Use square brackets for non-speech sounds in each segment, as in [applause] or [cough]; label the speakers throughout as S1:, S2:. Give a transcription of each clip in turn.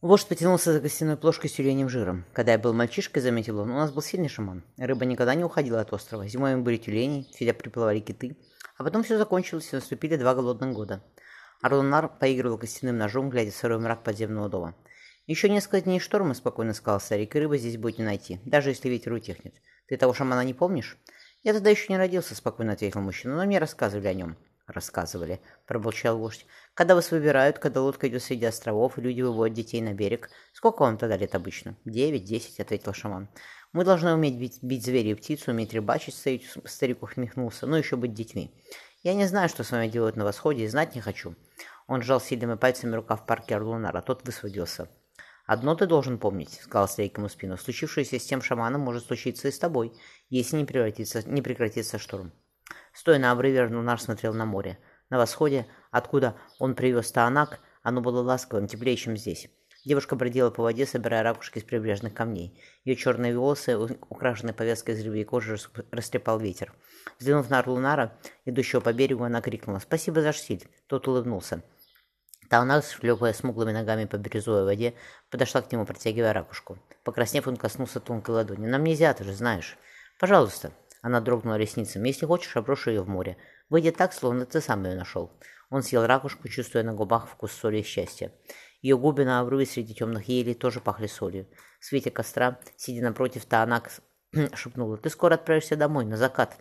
S1: Вождь потянулся за гостиной плошкой с тюленем жиром. Когда я был мальчишкой, заметил он, у нас был сильный шаман. Рыба никогда не уходила от острова. Зимой мы были тюлени, сюда приплывали киты. А потом все закончилось, и наступили два голодных года. Арлунар поигрывал костяным ножом, глядя в сырой мрак подземного дома. «Еще несколько дней шторма», — спокойно сказал старик, — «и рыбы здесь будет не найти, даже если ветер утихнет. Ты того шамана не помнишь?» «Я тогда еще не родился», — спокойно ответил мужчина, — «но мне рассказывали о нем». «Рассказывали», — пробурчал вождь. «Когда вас выбирают, когда лодка идет среди островов, и люди выводят детей на берег. Сколько вам тогда лет обычно?» «Девять, десять», — ответил шаман. «Мы должны уметь бить, бить зверя и птицу, уметь рыбачить», — старик ухмехнулся, «но еще быть детьми. Я не знаю, что с вами делают на восходе, и знать не хочу». Он сжал сильными пальцами рукав парке Арлунара, тот высвободился. «Одно ты должен помнить», — сказал старик ему спину. «Случившееся с тем шаманом может случиться и с тобой, если не, превратится, не прекратится шторм». Стоя на обрыве, Рнунар смотрел на море. На восходе, откуда он привез Таанак, оно было ласковым, теплее, чем здесь. Девушка бродила по воде, собирая ракушки из прибрежных камней. Ее черные волосы, украшенные повязкой из рыбьей кожи, растрепал ветер. Взглянув на Орлунара, идущего по берегу, она крикнула «Спасибо за штиль!» Тот улыбнулся. Таунак, шлепая смуглыми ногами по бирюзовой воде, подошла к нему, протягивая ракушку. Покраснев, он коснулся тонкой ладони. «Нам нельзя, ты же знаешь». «Пожалуйста». Она дрогнула ресницами. «Если хочешь, оброшу ее в море. Выйдет так, словно ты сам ее нашел». Он съел ракушку, чувствуя на губах вкус соли и счастья. Ее губы на обрыве среди темных елей тоже пахли солью. В свете костра, сидя напротив, Таанак [clears throat] шепнула. «Ты скоро отправишься домой, на закат».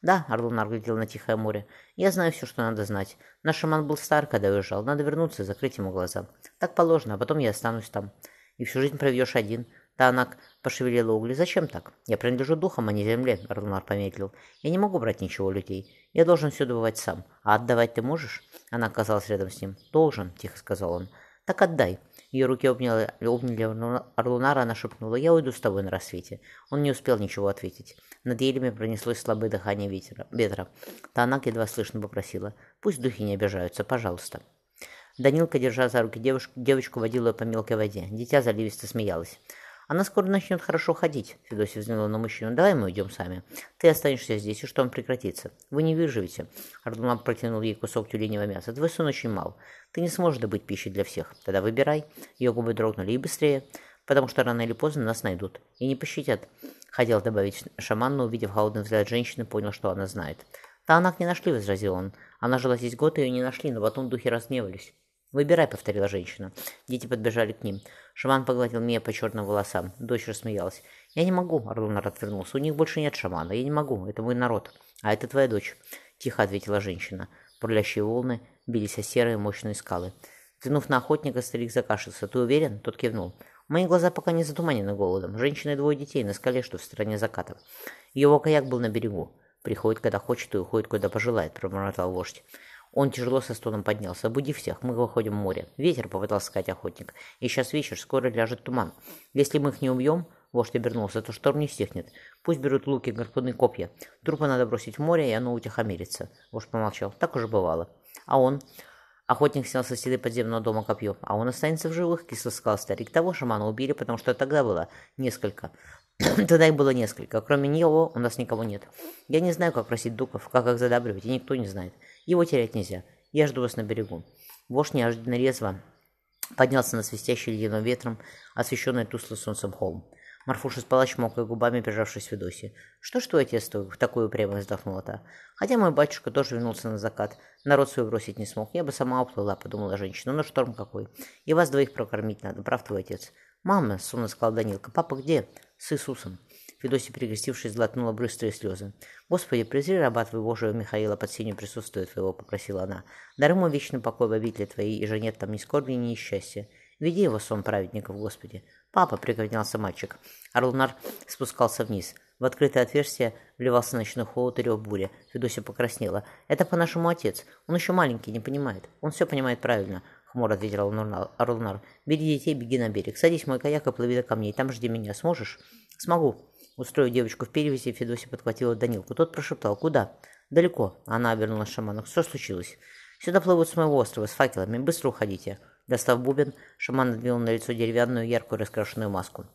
S1: «Да», — Орлунар глядел на Тихое море. «Я знаю все, что надо знать. Наш шаман был стар, когда уезжал. Надо вернуться и закрыть ему глаза. Так положено, а потом я останусь там. И всю жизнь проведешь один. Танак пошевелила угли. «Зачем так? Я принадлежу духам, а не земле», — Арлунар помедлил. «Я не могу брать ничего у людей. Я должен все добывать сам. А отдавать ты можешь?» Она оказалась рядом с ним. «Должен», — тихо сказал он. «Так отдай». Ее руки обняли, обняли Арлунара, она шепнула. «Я уйду с тобой на рассвете». Он не успел ничего ответить. Над елями пронеслось слабое дыхание ветра. ветра. Танак едва слышно попросила. «Пусть духи не обижаются, пожалуйста». Данилка, держа за руки девушку, девочку, водила по мелкой воде. Дитя заливисто смеялось. Она скоро начнет хорошо ходить, Федосия взглянула на мужчину. Давай мы уйдем сами. Ты останешься здесь, и он прекратится. Вы не выживете. Ардунам протянул ей кусок тюленевого мяса. Твой сон очень мал. Ты не сможешь добыть пищи для всех. Тогда выбирай. Ее губы дрогнули и быстрее, потому что рано или поздно нас найдут. И не пощадят. Хотел добавить шаман, но, увидев холодный взгляд женщины, понял, что она знает. «Таанак не нашли», — возразил он. «Она жила здесь год, и ее не нашли, но потом духи разгневались». «Выбирай», — повторила женщина. Дети подбежали к ним. Шаман погладил Мия по черным волосам. Дочь рассмеялась. «Я не могу», — Орлунар отвернулся. «У них больше нет шамана. Я не могу. Это мой народ. А это твоя дочь», — тихо ответила женщина. Бурлящие волны бились о серые мощные скалы. Взглянув на охотника, старик закашлялся. «Ты уверен?» Тот кивнул. Мои глаза пока не затуманены голодом. Женщина и двое детей на скале, что в стороне закатов. Его каяк был на берегу. Приходит, когда хочет, и уходит, куда пожелает, пробормотал вождь. Он тяжело со стоном поднялся. «Буди всех, мы выходим в море». «Ветер», — попытался сказать охотник. «И сейчас вечер, скоро ляжет туман. Если мы их не убьем...» Вождь обернулся, то шторм не стихнет. Пусть берут луки, гарпуны, копья. Трупы надо бросить в море, и оно утихомирится. Вождь помолчал. Так уже бывало. А он... Охотник снял со стены подземного дома копье. А он останется в живых, кисло сказал старик. Того шамана убили, потому что тогда было несколько. [coughs] Тогда их было несколько. Кроме него у нас никого нет. Я не знаю, как просить духов, как их задабривать, и никто не знает. Его терять нельзя. Я жду вас на берегу. Вождь неожиданно резво поднялся на свистящий ледяным ветром, освещенный туслым солнцем холм. Марфуша спала, чмокая губами, прижавшись в Федосе. «Что ж твой отец в такую упрямую вздохнула та? Хотя мой батюшка тоже вернулся на закат. Народ свой бросить не смог. Я бы сама уплыла», — подумала женщина. «Но шторм какой. И вас двоих прокормить надо, прав твой отец». «Мама», — сонно сказал Данилка, — «папа где?» «С Иисусом». Федосия, пригостившись, глотнула быстрые слезы. «Господи, презри раба твоего Божию Михаила под синюю присутствие твоего», — попросила она. «Даруй ему вечный покой в обители твоей, и же нет там ни скорби, ни несчастья. Веди его сон праведников, Господи». «Папа», — пригонялся мальчик. Орлунар спускался вниз. В открытое отверстие вливался ночной холод и рев бури. Федосия покраснела. «Это по-нашему отец. Он еще маленький, не понимает. Он все понимает правильно», — хмуро ответил Орлунар. «Бери детей, беги на берег. Садись в мой каяк и плыви до камней. Там жди меня. Сможешь?» «Смогу», Устроив девочку в перевязи, Федосия подхватила Данилку. Тот прошептал. «Куда?» «Далеко». Она обернулась шаману. «Что случилось?» «Сюда плывут с моего острова, с факелами. Быстро уходите». Достав бубен, шаман надвинул на лицо деревянную, яркую, раскрашенную маску.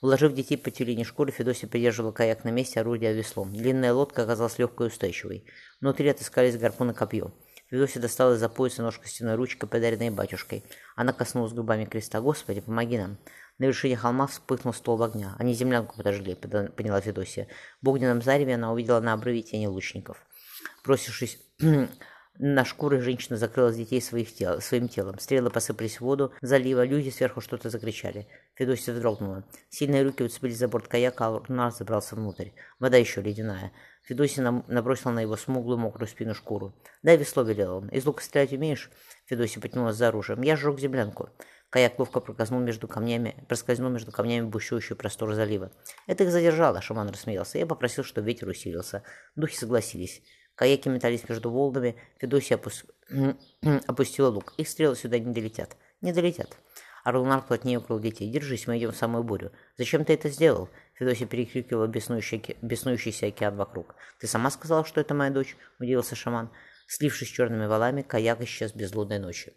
S1: Уложив детей по тюлени шкуры, Федосия придерживала каяк на месте, орудия веслом. Длинная лодка оказалась легкой и устойчивой. Внутри отыскались гарпун и копье. Федосия достала из-за пояса нож костяной ручкой, подаренной батюшкой. Она коснулась губами креста. «Господи, помоги нам!» На вершине холма вспыхнул столб огня. Они землянку подожгли, поняла Федосия. В огненном зареве она увидела на обрыве тени лучников. Бросившись [clears throat] на шкуры женщина закрыла детей своих тел, своим телом. Стрелы посыпались в воду залива, люди сверху что-то закричали. Федосия вздрогнула. Сильные руки уцепились за борт каяка, а Рунар забрался внутрь. Вода еще ледяная. Федосия набросила на его смуглую мокрую спину шкуру. «Дай весло», — велел он. «Из лука стрелять умеешь?» Федосия потянулась за оружием. «Я сжег землянку». Каяк ловко проскользнул между камнями, проскользнул между камнями бушующий простор залива. Это их задержало, шаман рассмеялся. Я попросил, чтобы ветер усилился. Духи согласились. Каяки метались между волнами. Федосия опус... [clears throat] опустила лук. Их стрелы сюда не долетят. Не долетят. Орлнар плотнее укрыл детей. «Держись, мы идем в самую бурю». «Зачем ты это сделал?» Федосия перекрикивала беснующий, беснующийся океан вокруг. «Ты сама сказала, что это моя дочь?» – удивился шаман. Слившись с черными валами, каяк исчез без лунной ночи.